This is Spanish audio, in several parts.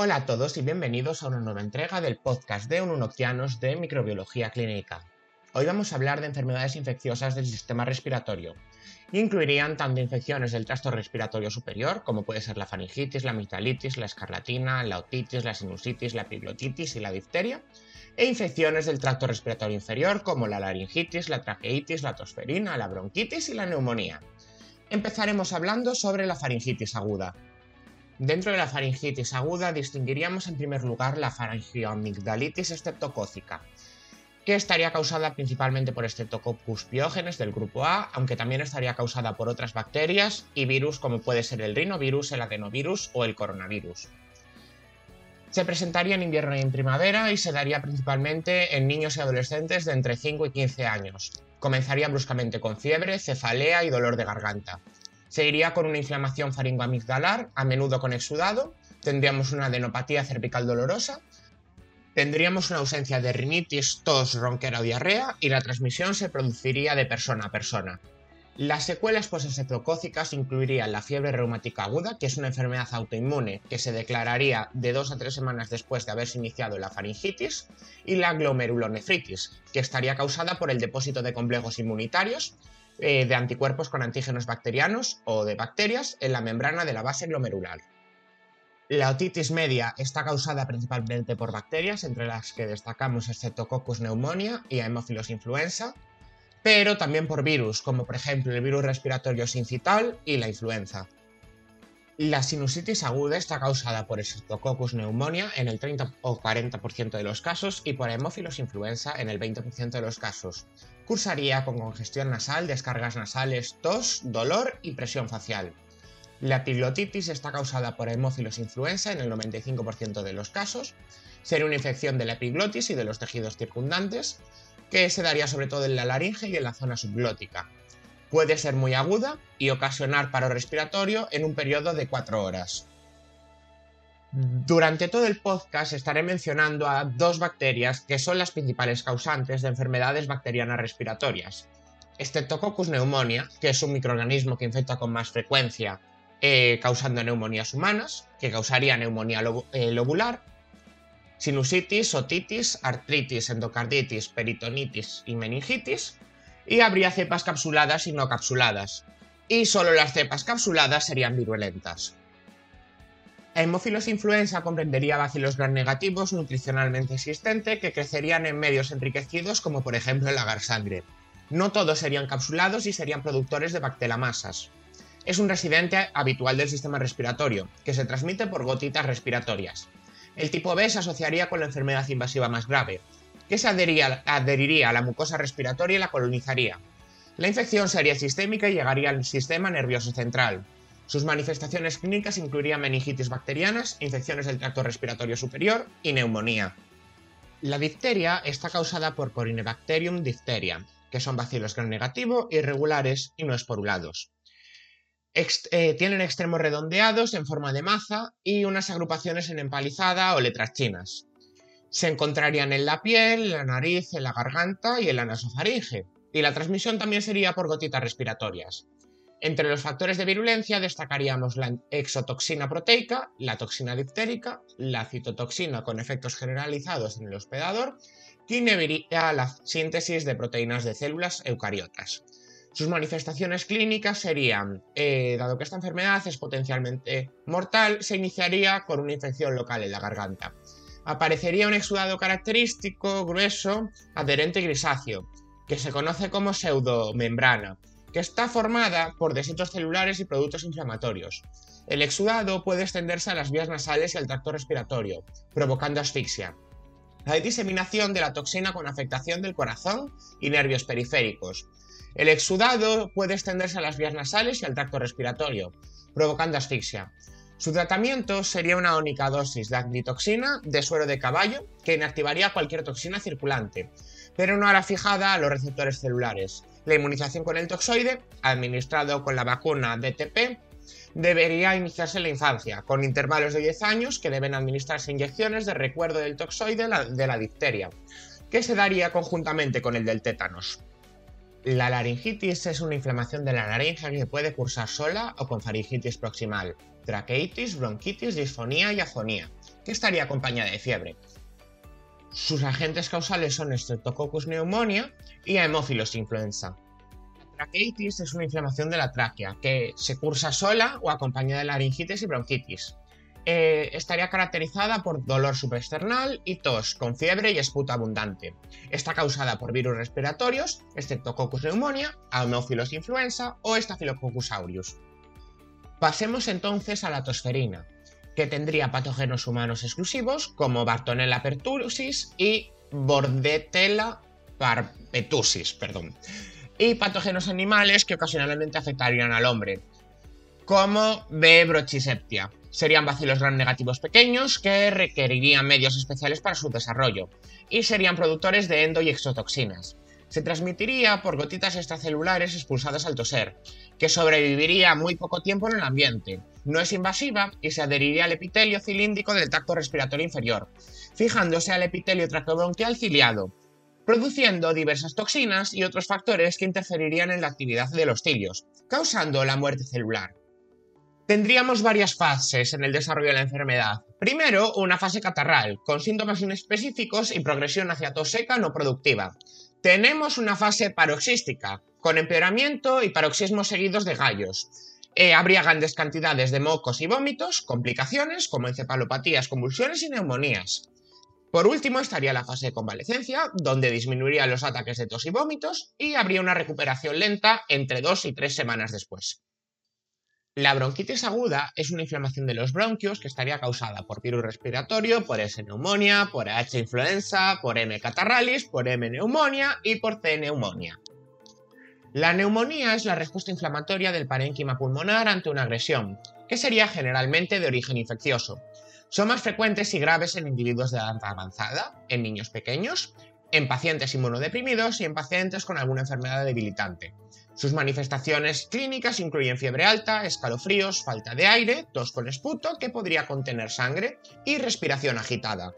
Hola a todos y bienvenidos a una nueva entrega del podcast de Ununoctianos de Microbiología Clínica. Hoy vamos a hablar de enfermedades infecciosas del sistema respiratorio. Incluirían tanto infecciones del tracto respiratorio superior, como puede ser la faringitis, la amigdalitis, la escarlatina, la otitis, la sinusitis, la epiglotitis y la difteria, e infecciones del tracto respiratorio inferior, como la laringitis, la traqueitis, la tosferina, la bronquitis y la neumonía. Empezaremos hablando sobre la faringitis aguda, Dentro de la faringitis aguda distinguiríamos en primer lugar la faringioamigdalitis estreptocócica, que estaría causada principalmente por Streptococcus pyogenes del grupo A, aunque también estaría causada por otras bacterias y virus como puede ser el rinovirus, el adenovirus o el coronavirus. Se presentaría en invierno y en primavera y se daría principalmente en niños y adolescentes de entre 5 y 15 años. Comenzaría bruscamente con fiebre, cefalea y dolor de garganta. Seguiría con una inflamación faringoamigdalar, a menudo con exudado, tendríamos una adenopatía cervical dolorosa, tendríamos una ausencia de rinitis, tos, ronquera o diarrea y la transmisión se produciría de persona a persona. Las secuelas posexeptocócicas incluirían la fiebre reumática aguda, que es una enfermedad autoinmune que se declararía de dos a tres semanas después de haberse iniciado la faringitis, y la glomerulonefritis, que estaría causada por el depósito de complejos inmunitarios eh, de anticuerpos con antígenos bacterianos o de bacterias en la membrana de la base glomerular. La otitis media está causada principalmente por bacterias, entre las que destacamos Streptococcus pneumonia y Haemophilus influenza, pero también por virus, como por ejemplo el virus respiratorio sincital y la influenza. La sinusitis aguda está causada por Streptococcus pneumonia en el 30 o 40% de los casos y por Haemophilus influenza en el 20% de los casos. Cursaría con congestión nasal, descargas nasales, tos, dolor y presión facial. La epiglotitis está causada por Haemophilus influenza en el 95% de los casos. Sería una infección de la epiglotis y de los tejidos circundantes, que se daría sobre todo en la laringe y en la zona subglótica. Puede ser muy aguda y ocasionar paro respiratorio en un periodo de 4 horas. Durante todo el podcast estaré mencionando a dos bacterias que son las principales causantes de enfermedades bacterianas respiratorias. Streptococcus pneumonia, que es un microorganismo que infecta con más frecuencia eh, causando neumonías humanas, que causaría neumonía eh, lobular, sinusitis, otitis, artritis, endocarditis, peritonitis y meningitis, y habría cepas capsuladas y no capsuladas, y solo las cepas capsuladas serían virulentas. Hemófilos influenza comprendería bacilos gram negativos nutricionalmente existentes que crecerían en medios enriquecidos como por ejemplo el agar sangre. No todos serían capsulados y serían productores de bactelamasas. Es un residente habitual del sistema respiratorio, que se transmite por gotitas respiratorias. El tipo B se asociaría con la enfermedad invasiva más grave, que se adheriría a la mucosa respiratoria y la colonizaría. La infección sería sistémica y llegaría al sistema nervioso central. Sus manifestaciones clínicas incluirían meningitis bacterianas, infecciones del tracto respiratorio superior y neumonía. La difteria está causada por Corynebacterium diphtheria, que son bacilos gram negativo, irregulares y no esporulados. Eh, tienen extremos redondeados en forma de maza y unas agrupaciones en empalizada o letras chinas. Se encontrarían en la piel, la nariz, en la garganta y en la nasofaringe, y la transmisión también sería por gotitas respiratorias. Entre los factores de virulencia destacaríamos la exotoxina proteica, la toxina diftérica, la citotoxina con efectos generalizados en el hospedador, que inhibiría la síntesis de proteínas de células eucariotas. Sus manifestaciones clínicas serían, eh, dado que esta enfermedad es potencialmente mortal, se iniciaría con una infección local en la garganta aparecería un exudado característico, grueso, adherente y grisáceo, que se conoce como pseudomembrana, está formada por desechos celulares y productos inflamatorios. El exudado puede extenderse a las vías nasales y al tracto respiratorio, provocando asfixia. Hay diseminación de la toxina con afectación del corazón y nervios periféricos. El exudado puede extenderse a las vías nasales y al tracto respiratorio, provocando asfixia. Su tratamiento sería una única dosis de antitoxina de suero de caballo que inactivaría cualquier toxina circulante, pero no hará fijada a los receptores celulares. La inmunización con el toxoide, administrado con la vacuna DTP, debería iniciarse en la infancia, con intervalos de 10 años que deben administrarse inyecciones de recuerdo del toxoide de la difteria, que se daría conjuntamente con el del tétanos. La laringitis es una inflamación de la laringe que puede cursar sola o con faringitis proximal traqueitis, bronquitis, disfonía y afonía, que estaría acompañada de fiebre. Sus agentes causales son Streptococcus pneumonia y Haemophilus influenza. La traqueitis es una inflamación de la tráquea que se cursa sola o acompañada de laringitis y bronquitis. Eh, estaría caracterizada por dolor subexternal y tos, con fiebre y esputo abundante. Está causada por virus respiratorios, Streptococcus pneumonia, Haemophilus influenza o Staphylococcus aureus. Pasemos entonces a la tosferina, que tendría patógenos humanos exclusivos como Bartonella pertussis y Bordetella parpetusis, perdón, y patógenos animales que ocasionalmente afectarían al hombre, como B. brochiseptia. Serían bacilos gram negativos pequeños que requerirían medios especiales para su desarrollo y serían productores de endo y exotoxinas. Se transmitiría por gotitas extracelulares expulsadas al toser, que sobreviviría muy poco tiempo en el ambiente. No es invasiva y se adheriría al epitelio cilíndrico del tracto respiratorio inferior, fijándose al epitelio traqueobronquial ciliado, produciendo diversas toxinas y otros factores que interferirían en la actividad de los cilios, causando la muerte celular. Tendríamos varias fases en el desarrollo de la enfermedad. Primero, una fase catarral, con síntomas inespecíficos y progresión hacia tos seca no productiva. Tenemos una fase paroxística, con empeoramiento y paroxismos seguidos de gallos. Eh, habría grandes cantidades de mocos y vómitos, complicaciones como encefalopatías, convulsiones y neumonías. Por último estaría la fase de convalecencia, donde disminuirían los ataques de tos y vómitos y habría una recuperación lenta entre dos y tres semanas después. La bronquitis aguda es una inflamación de los bronquios que estaría causada por virus respiratorio, por S neumonía, por H influenza, por M catarralis, por M neumonía y por C neumonía. La neumonía es la respuesta inflamatoria del parénquima pulmonar ante una agresión, que sería generalmente de origen infeccioso. Son más frecuentes y graves en individuos de edad avanzada, en niños pequeños, en pacientes inmunodeprimidos y en pacientes con alguna enfermedad debilitante. Sus manifestaciones clínicas incluyen fiebre alta, escalofríos, falta de aire, tos con esputo que podría contener sangre y respiración agitada.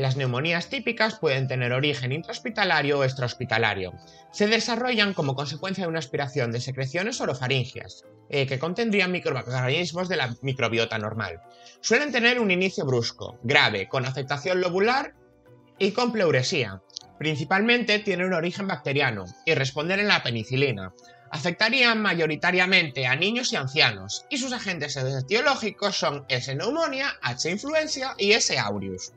Las neumonías típicas pueden tener origen intrahospitalario o extrahospitalario. Se desarrollan como consecuencia de una aspiración de secreciones orofaringias, eh, que contendrían microorganismos de la microbiota normal. Suelen tener un inicio brusco, grave, con afectación lobular y con pleuresía, Principalmente tiene un origen bacteriano y responden en la penicilina. Afectarían mayoritariamente a niños y ancianos, y sus agentes etiológicos son S. neumonía, H. influencia y S. aureus.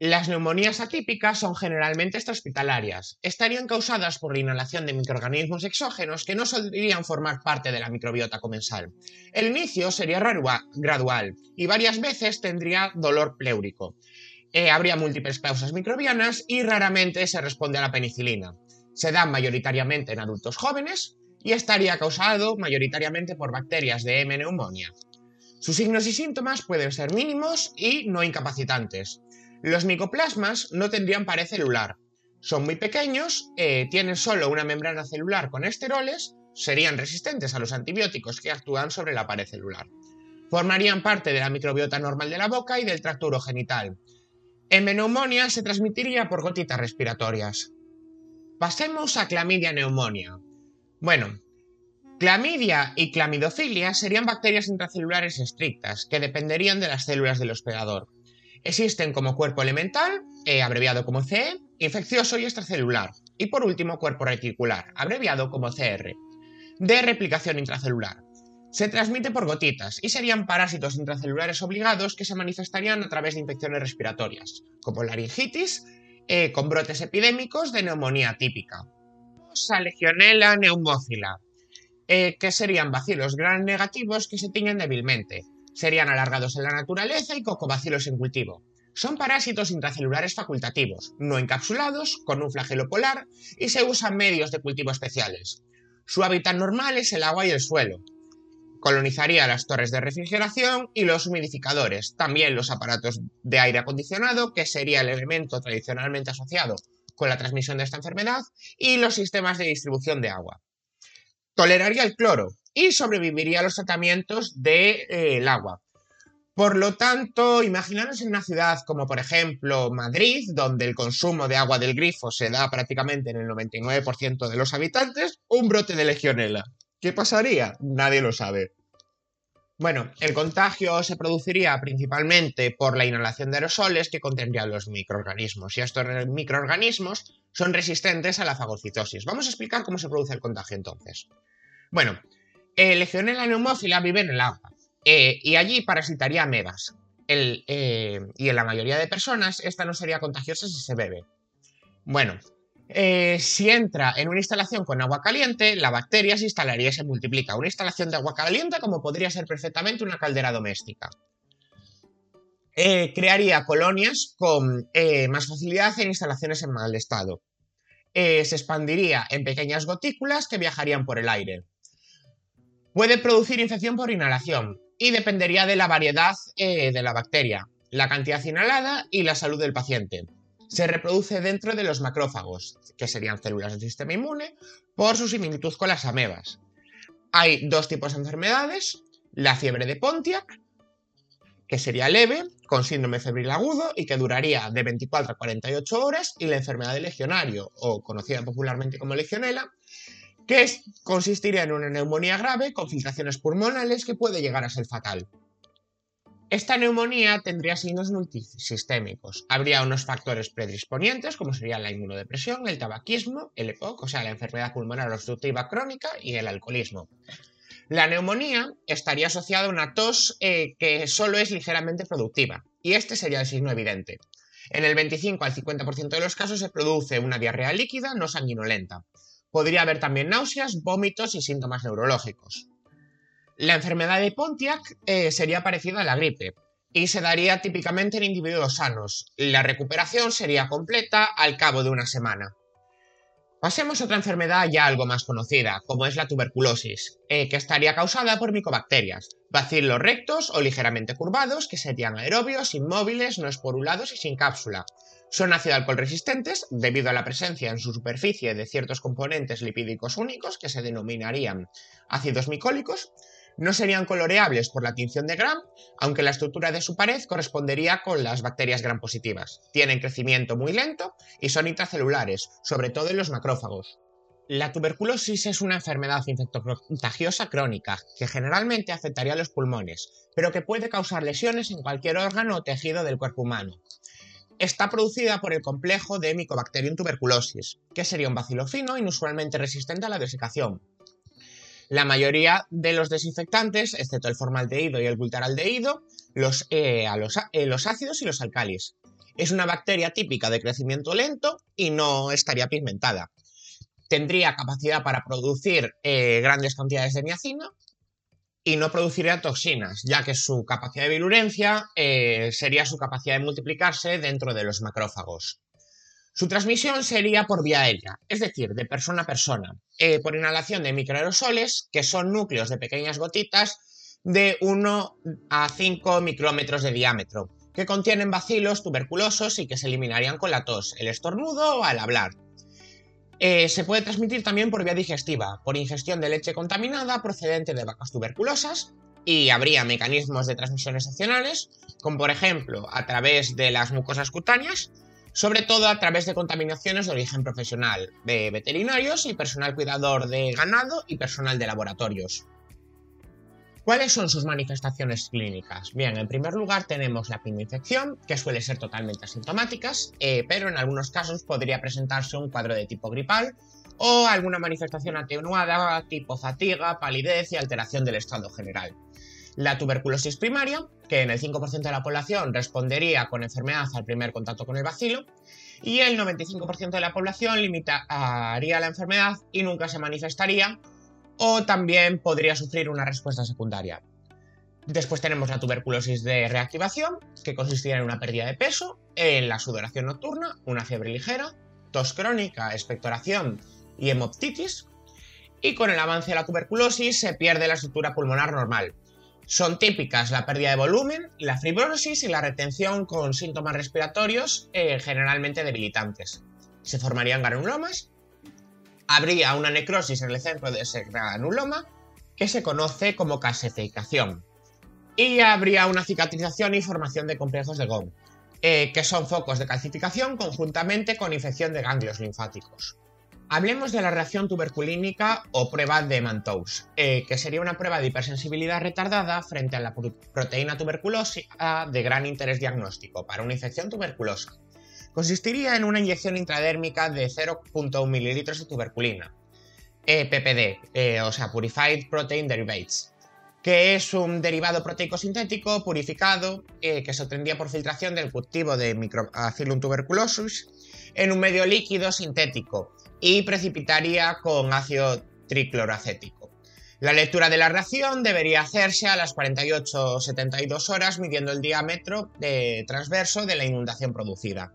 Las neumonías atípicas son generalmente extrahospitalarias. Estarían causadas por la inhalación de microorganismos exógenos que no solían formar parte de la microbiota comensal. El inicio sería gradual y varias veces tendría dolor pleúrico. Eh, habría múltiples causas microbianas y raramente se responde a la penicilina. Se dan mayoritariamente en adultos jóvenes y estaría causado mayoritariamente por bacterias de M. neumonía. Sus signos y síntomas pueden ser mínimos y no incapacitantes. Los micoplasmas no tendrían pared celular. Son muy pequeños, eh, tienen solo una membrana celular con esteroles, serían resistentes a los antibióticos que actúan sobre la pared celular. Formarían parte de la microbiota normal de la boca y del tracto urogenital, en neumonía se transmitiría por gotitas respiratorias. Pasemos a clamidia neumonía. Bueno, clamidia y clamidofilia serían bacterias intracelulares estrictas que dependerían de las células del hospedador. Existen como cuerpo elemental, eh, abreviado como CE, infeccioso y extracelular, y por último cuerpo reticular, abreviado como CR, de replicación intracelular. Se transmite por gotitas y serían parásitos intracelulares obligados que se manifestarían a través de infecciones respiratorias, como laringitis, eh, con brotes epidémicos de neumonía típica. A Legionella neumócila, eh, que serían bacilos gran negativos que se tiñen débilmente. Serían alargados en la naturaleza y cocobacilos en cultivo. Son parásitos intracelulares facultativos, no encapsulados, con un flagelo polar y se usan medios de cultivo especiales. Su hábitat normal es el agua y el suelo, Colonizaría las torres de refrigeración y los humidificadores, también los aparatos de aire acondicionado, que sería el elemento tradicionalmente asociado con la transmisión de esta enfermedad, y los sistemas de distribución de agua. Toleraría el cloro y sobreviviría a los tratamientos del de, eh, agua. Por lo tanto, imaginaros en una ciudad como por ejemplo Madrid, donde el consumo de agua del grifo se da prácticamente en el 99% de los habitantes, un brote de legionela. ¿Qué pasaría? Nadie lo sabe. Bueno, el contagio se produciría principalmente por la inhalación de aerosoles que contendrían los microorganismos, y estos microorganismos son resistentes a la fagocitosis. Vamos a explicar cómo se produce el contagio entonces. Bueno, eh, Legionella neumófila vive en el agua eh, y allí parasitaría amebas. Eh, y en la mayoría de personas esta no sería contagiosa si se bebe. Bueno, eh, si entra en una instalación con agua caliente, la bacteria se instalaría y se multiplica. Una instalación de agua caliente como podría ser perfectamente una caldera doméstica. Crearía colonias con más facilidad en instalaciones en mal estado. se expandiría en pequeñas gotículas que viajarían por el aire. Puede producir infección por inhalación y dependería de la variedad de la bacteria, la cantidad inhalada y la salud del paciente se reproduce dentro de los macrófagos, que serían células del sistema inmune, por su similitud con las amebas. Hay dos tipos de enfermedades, la fiebre de Pontiac, que sería leve, con síndrome febril agudo y que duraría de 24 a 48 horas, y la enfermedad de legionario, o conocida popularmente como legionela, que consistiría en una neumonía grave con filtraciones pulmonales que puede llegar a ser fatal. Esta neumonía tendría signos multisistémicos. Habría unos factores predisponientes, como serían la inmunodepresión, el tabaquismo, el EPOC, o sea, la enfermedad pulmonar obstructiva crónica y el alcoholismo. La neumonía estaría asociada a una tos eh, que solo es ligeramente productiva, y este sería el signo evidente. En el 25 al 50% de los casos se produce una diarrea líquida no sanguinolenta. Podría haber también náuseas, vómitos y síntomas neurológicos. La enfermedad de Pontiac eh, sería parecida a la gripe y se daría típicamente en individuos sanos. La recuperación sería completa al cabo de una semana. Pasemos a otra enfermedad ya algo más conocida, como es la tuberculosis, eh, que estaría causada por micobacterias, bacilos rectos o ligeramente curvados, que serían aerobios, inmóviles, no esporulados y sin cápsula. Son ácido alcohol resistentes debido a la presencia en su superficie de ciertos componentes lipídicos únicos que se denominarían ácidos micólicos no serían coloreables por la tinción de Gram, aunque la estructura de su pared correspondería con las bacterias Gram positivas. Tienen crecimiento muy lento y son intracelulares, sobre todo en los macrófagos. La tuberculosis es una enfermedad infectocontagiosa crónica que generalmente afectaría a los pulmones, pero que puede causar lesiones en cualquier órgano o tejido del cuerpo humano. Está producida por el complejo de Mycobacterium tuberculosis, que sería un bacilo fino inusualmente resistente a la desecación, la mayoría de los desinfectantes, excepto el formaldehído y el butaraldehído, los, eh, a los, eh, los ácidos y los alcalis. Es una bacteria típica de crecimiento lento y no estaría pigmentada. Tendría capacidad para producir eh, grandes cantidades de niacina y no produciría toxinas, ya que su capacidad de virulencia sería su capacidad de multiplicarse dentro de los macrófagos. Su transmisión sería por vía aérea, es decir, de persona a persona, eh, por inhalación de microaerosoles, que son núcleos de pequeñas gotitas de 1 a 5 micrómetros de diámetro, que contienen bacilos tuberculosos y que se eliminarían con la tos, el estornudo o al hablar. Eh, se puede transmitir también por vía digestiva, por ingestión de leche contaminada procedente de vacas tuberculosas, y habría mecanismos de transmisión excepcionales, como por ejemplo a través de las mucosas cutáneas, sobre todo a través de contaminaciones de origen profesional, de veterinarios y personal cuidador de ganado y personal de laboratorios. ¿Cuáles son sus manifestaciones clínicas? Bien, en primer lugar tenemos la infección, que suele ser totalmente asintomáticas, eh, pero en algunos casos podría presentarse un cuadro de tipo gripal o alguna manifestación atenuada tipo fatiga, palidez y alteración del estado general la tuberculosis primaria, que en el 5% de la población respondería con enfermedad al primer contacto con el bacilo, y el 95% de la población limitaría la enfermedad y nunca se manifestaría, o también podría sufrir una respuesta secundaria. Después tenemos la tuberculosis de reactivación, que consistiría en una pérdida de peso, en la sudoración nocturna, una fiebre ligera, tos crónica, expectoración y hemoptitis. Y con el avance de la tuberculosis se pierde la estructura pulmonar normal, son típicas la pérdida de volumen, la fibrosis y la retención con síntomas respiratorios eh, generalmente debilitantes. Se formarían granulomas, habría una necrosis en el centro de ese granuloma que se conoce como calcificación y habría una cicatrización y formación de complejos de Gong, eh, que son focos de calcificación conjuntamente con infección de ganglios linfáticos. Hablemos de la reacción tuberculínica o prueba de Mantous, eh, que sería una prueba de hipersensibilidad retardada frente a la proteína tuberculosa de gran interés diagnóstico para una infección tuberculosa. Consistiría en una inyección intradérmica de 0.1 ml de tuberculina, eh, PPD, eh, o sea, Purified Protein Derivates, que es un derivado proteico sintético purificado que se obtendría por filtración del cultivo de Microbacillus tuberculosis en un medio líquido sintético y precipitaría con ácido tricloroacético. La lectura de la reacción debería hacerse a las 48 o 72 horas midiendo el diámetro de transverso de la inundación producida.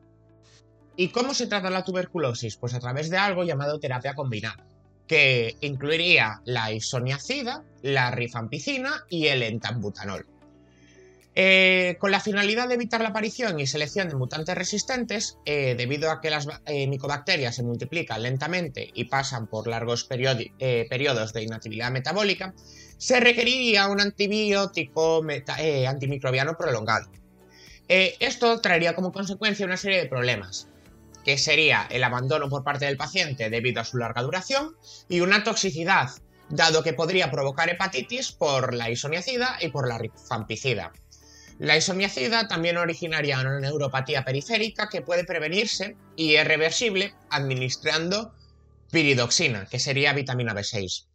¿Y cómo se trata la tuberculosis? Pues a través de algo llamado terapia combinada, que incluiría la isoniazida, la rifampicina y el entambutanol. Eh, con la finalidad de evitar la aparición y selección de mutantes resistentes, eh, debido a que las eh, micobacterias se multiplican lentamente y pasan por largos periodos de inactividad metabólica, se requeriría un antibiótico antimicrobiano prolongado. esto traería como consecuencia una serie de problemas, que sería el abandono por parte del paciente debido a su larga duración y una toxicidad, dado que podría provocar hepatitis por la isoniazida y por la rifampicida. La isomiacida también originaría una neuropatía periférica que puede prevenirse y es reversible administrando piridoxina, que sería vitamina B6.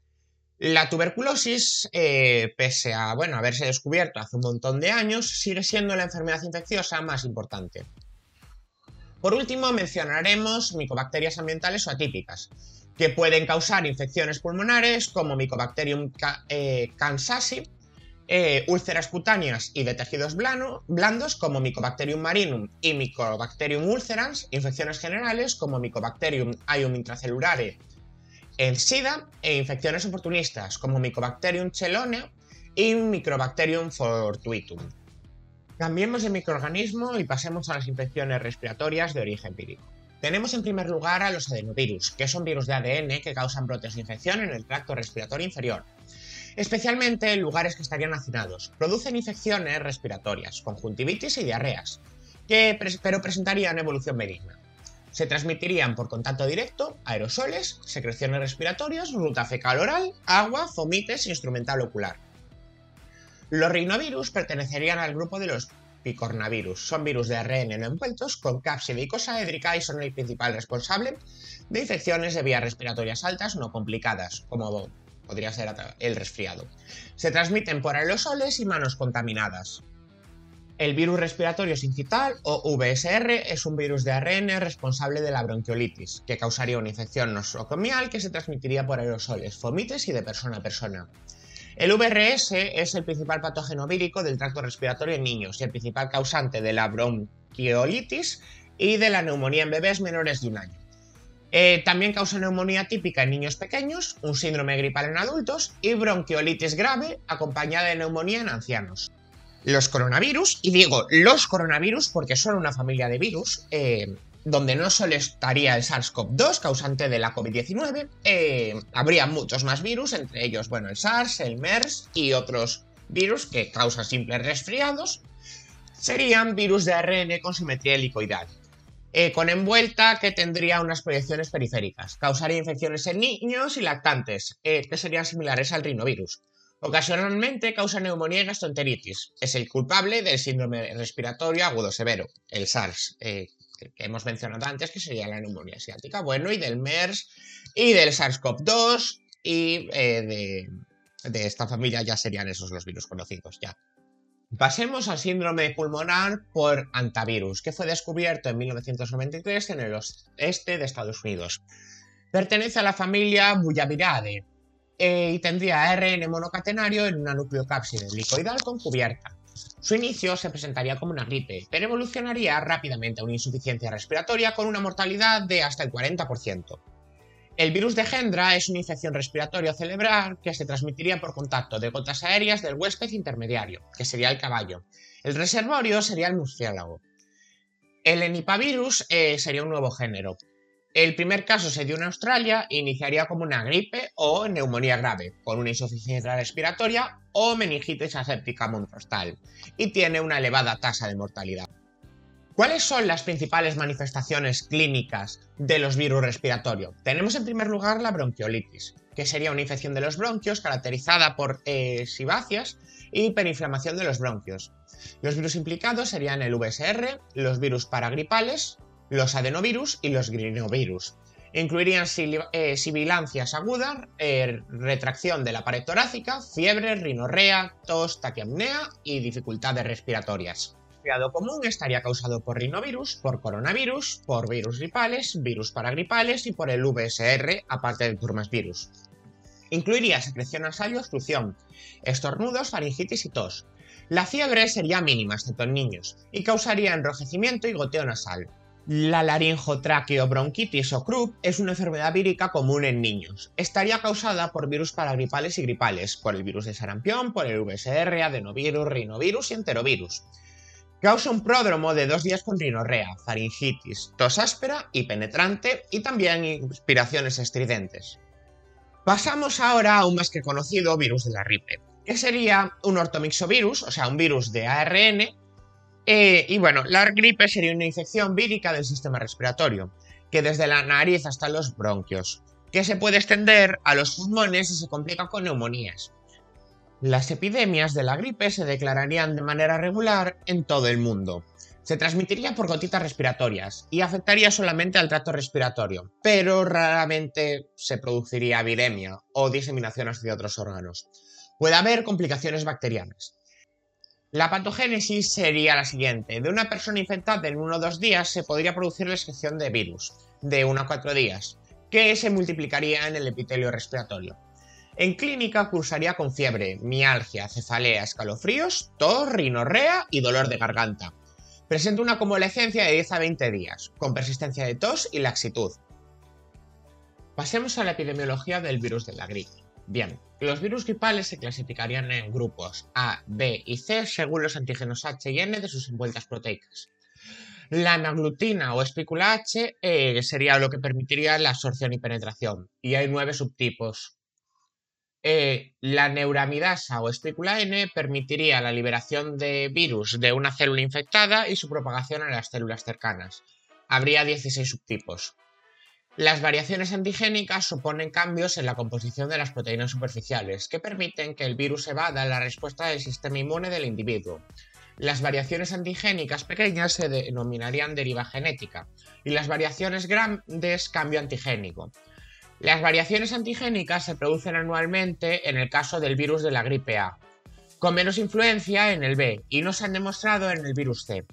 La tuberculosis, eh, pese a bueno, haberse descubierto hace un montón de años, sigue siendo la enfermedad infecciosa más importante. Por último, mencionaremos micobacterias ambientales o atípicas, que pueden causar infecciones pulmonares como Mycobacterium eh, kansasi, eh, úlceras cutáneas y de tejidos blandos como Mycobacterium marinum y Mycobacterium ulcerans, infecciones generales como Mycobacterium aium intracelulare en SIDA e infecciones oportunistas como Mycobacterium chelone y Microbacterium fortuitum. Cambiemos de microorganismo y pasemos a las infecciones respiratorias de origen vírico. Tenemos en primer lugar a los adenovirus, que son virus de ADN que causan brotes de infección en el tracto respiratorio inferior, especialmente en lugares que estarían hacinados. Producen infecciones respiratorias, conjuntivitis y diarreas, que pero presentarían evolución benigna. Se transmitirían por contacto directo, aerosoles, secreciones respiratorias, ruta fecal oral, agua, fomites instrumental ocular. Los rinovirus pertenecerían al grupo de los picornavirus. Son virus de ARN no envueltos con cápside icosaédrica y son el principal responsable de infecciones de vías respiratorias altas no complicadas, como podría ser el resfriado. Se transmiten por aerosoles y manos contaminadas. El virus respiratorio sincital o VSR es un virus de ARN responsable de la bronquiolitis, que causaría una infección nosocomial que se transmitiría por aerosoles, fomites y de persona a persona. El VRS es el principal patógeno vírico del tracto respiratorio en niños y el principal causante de la bronquiolitis y de la neumonía en bebés menores de un año. Eh, también causa neumonía típica en niños pequeños, un síndrome gripal en adultos y bronquiolitis grave acompañada de neumonía en ancianos. Los coronavirus, y digo los coronavirus porque son una familia de virus, eh, donde no solo estaría el SARS-CoV-2, causante de la COVID-19, eh, habría muchos más virus, entre ellos, bueno, el SARS, el MERS y otros virus que causan simples resfriados, serían virus de ARN con simetría helicoidal. Eh, con envuelta que tendría unas proyecciones periféricas. Causaría infecciones en niños y lactantes, eh, que serían similares al rinovirus. Ocasionalmente causa neumonía y gastroenteritis. Es el culpable del síndrome respiratorio agudo severo, el SARS, eh, que hemos mencionado antes, que sería la neumonía asiática. Bueno, y del MERS y del SARS-CoV-2 y de, de esta familia ya serían esos los virus conocidos ya. Pasemos al síndrome pulmonar por antivirus, que fue descubierto en 1993 en el oeste de Estados Unidos. Pertenece a la familia Bullabirade eh, y tendría ARN monocatenario en una nucleocápside helicoidal con cubierta. Su inicio se presentaría como una gripe, pero evolucionaría rápidamente a una insuficiencia respiratoria con una mortalidad de hasta el 40%. El virus de Gendra es una infección respiratoria cerebral que se transmitiría por contacto de gotas aéreas del huésped intermediario, que sería el caballo. El reservorio sería el murciélago. El enipavirus eh, sería un nuevo género. El primer caso se dio en Australia e iniciaría como una gripe o neumonía grave, con una insuficiencia respiratoria o meningitis aséptica monstrostal, y tiene una elevada tasa de mortalidad. ¿Cuáles son las principales manifestaciones clínicas de los virus respiratorios? Tenemos en primer lugar la bronquiolitis, que sería una infección de los bronquios caracterizada por eh, y hiperinflamación de los bronquios. Los virus implicados serían el VSR, los virus paragripales, los adenovirus y los grinovirus. Incluirían eh, sibilancias agudas, eh, retracción de la pared torácica, fiebre, rinorrea, tos, taquiapnea y dificultades respiratorias resfriado común estaría causado por rinovirus, por coronavirus, por virus gripales, virus paragripales y por el VSR, aparte del turmasvirus. Incluiría secreción nasal y obstrucción, estornudos, faringitis y tos. La fiebre sería mínima, excepto en niños, y causaría enrojecimiento y goteo nasal. La laringotraqueobronquitis o CRUP es una enfermedad vírica común en niños. Estaría causada por virus paragripales y gripales, por el virus de sarampión, por el VSR, adenovirus, rinovirus y enterovirus. Causa un pródromo de dos días con rinorrea, faringitis, tos áspera y penetrante y también inspiraciones estridentes. Pasamos ahora a un más que conocido virus de la gripe, que sería un ortomixovirus, o sea, un virus de ARN. Eh, y bueno, la gripe sería una infección vírica del sistema respiratorio, que desde la nariz hasta los bronquios, que se puede extender a los pulmones y se complica con neumonías. Las epidemias de la gripe se declararían de manera regular en todo el mundo. Se transmitiría por gotitas respiratorias y afectaría solamente al tracto respiratorio, pero raramente se produciría viremia o diseminación hacia otros órganos. Puede haber complicaciones bacterianas. La patogénesis sería la siguiente. De una persona infectada en uno o dos días se podría producir la excreción de virus, de uno a cuatro días, que se multiplicaría en el epitelio respiratorio. En clínica cursaría con fiebre, mialgia, cefalea, escalofríos, tos, rinorrea y dolor de garganta. Presenta una convalecencia de 10 a 20 días, con persistencia de tos y laxitud. Pasemos a la epidemiología del virus de la gripe. Bien, los virus gripales se clasificarían en grupos A, B y C según los antígenos H y N de sus envueltas proteicas. La anaglutina o espícula H eh, sería lo que permitiría la absorción y penetración, y hay nueve subtipos, eh, la neuramidasa o espícula N permitiría la liberación de virus de una célula infectada y su propagación a las células cercanas. Habría 16 subtipos. Las variaciones antigénicas suponen cambios en la composición de las proteínas superficiales, que permiten que el virus evada la respuesta del sistema inmune del individuo. Las variaciones antigénicas pequeñas se denominarían deriva genética y las variaciones grandes cambio antigénico. Las variaciones antigénicas se producen anualmente en el caso del virus de la gripe A, con menos influencia en el B y no se han demostrado en el virus C.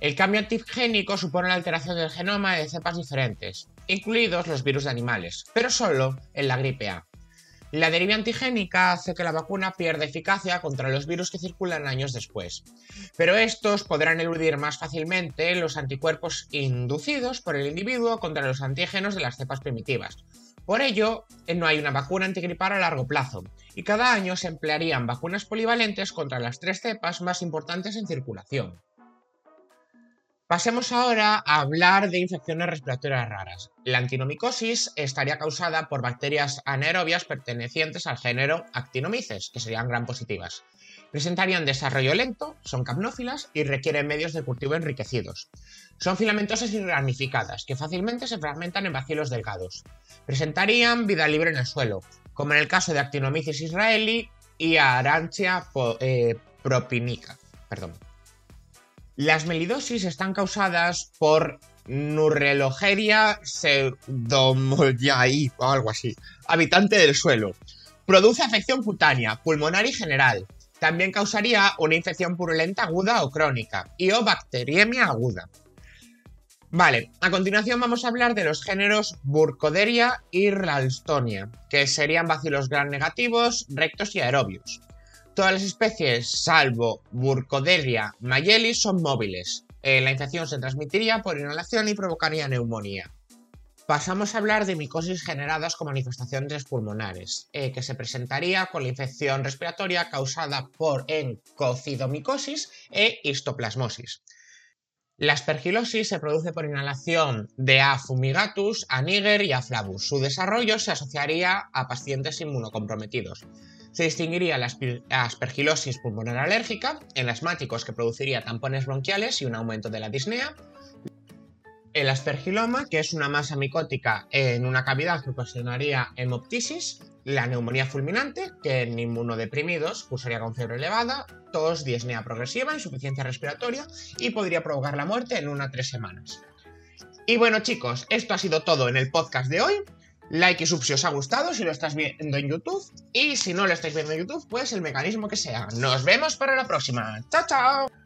El cambio antigénico supone la alteración del genoma de cepas diferentes, incluidos los virus de animales, pero solo en la gripe A. La deriva antigénica hace que la vacuna pierda eficacia contra los virus que circulan años después, pero estos podrán eludir más fácilmente los anticuerpos inducidos por el individuo contra los antígenos de las cepas primitivas, por ello, eh, no hay una vacuna antigripal a largo plazo, y cada año se emplearían vacunas polivalentes contra las tres cepas más importantes en circulación. Pasemos ahora a hablar de infecciones respiratorias raras. La antinomicosis estaría causada por bacterias anaerobias pertenecientes al género Actinomyces, que serían gran positivas. Presentarían desarrollo lento, son capnófilas y requieren medios de cultivo enriquecidos. Son filamentosas y ramificadas, que fácilmente se fragmentan en bacilos delgados. Presentarían vida libre en el suelo, como en el caso de Actinomyces israeli y Arantia eh, propinica. Perdón. Las melidosis están causadas por Nurrelogeria pseudomollai o algo así, habitante del suelo. Produce afección cutánea, pulmonar y general, también causaría una infección purulenta aguda o crónica y o bacteriemia aguda. Vale, a continuación vamos a hablar de los géneros Burkholderia y Ralstonia, que serían bacilos gran negativos, rectos y aerobios. Todas las especies, salvo Burkholderia mayelis, son móviles. Eh, la infección se transmitiría por inhalación y provocaría neumonía. Pasamos a hablar de micosis generadas con manifestaciones pulmonares, eh, que se presentaría con la infección respiratoria causada por encocidomicosis e histoplasmosis. La aspergilosis se produce por inhalación de A. fumigatus, a niger y a flavus. Su desarrollo se asociaría a pacientes inmunocomprometidos. Se distinguiría la aspergilosis pulmonar alérgica en asmáticos que produciría tampones bronquiales y un aumento de la disnea. El aspergiloma, que es una masa micótica en una cavidad que ocasionaría hemoptisis, la neumonía fulminante, que en inmunodeprimidos cursaría con fiebre elevada, tos, disnea progresiva, insuficiencia respiratoria y podría provocar la muerte en una a tres semanas. Y bueno chicos, esto ha sido todo en el podcast de hoy. Like y sub si os ha gustado, si lo estás viendo en YouTube. Y si no lo estáis viendo en YouTube, pues el mecanismo que sea. Nos vemos para la próxima. ¡Chao, chao!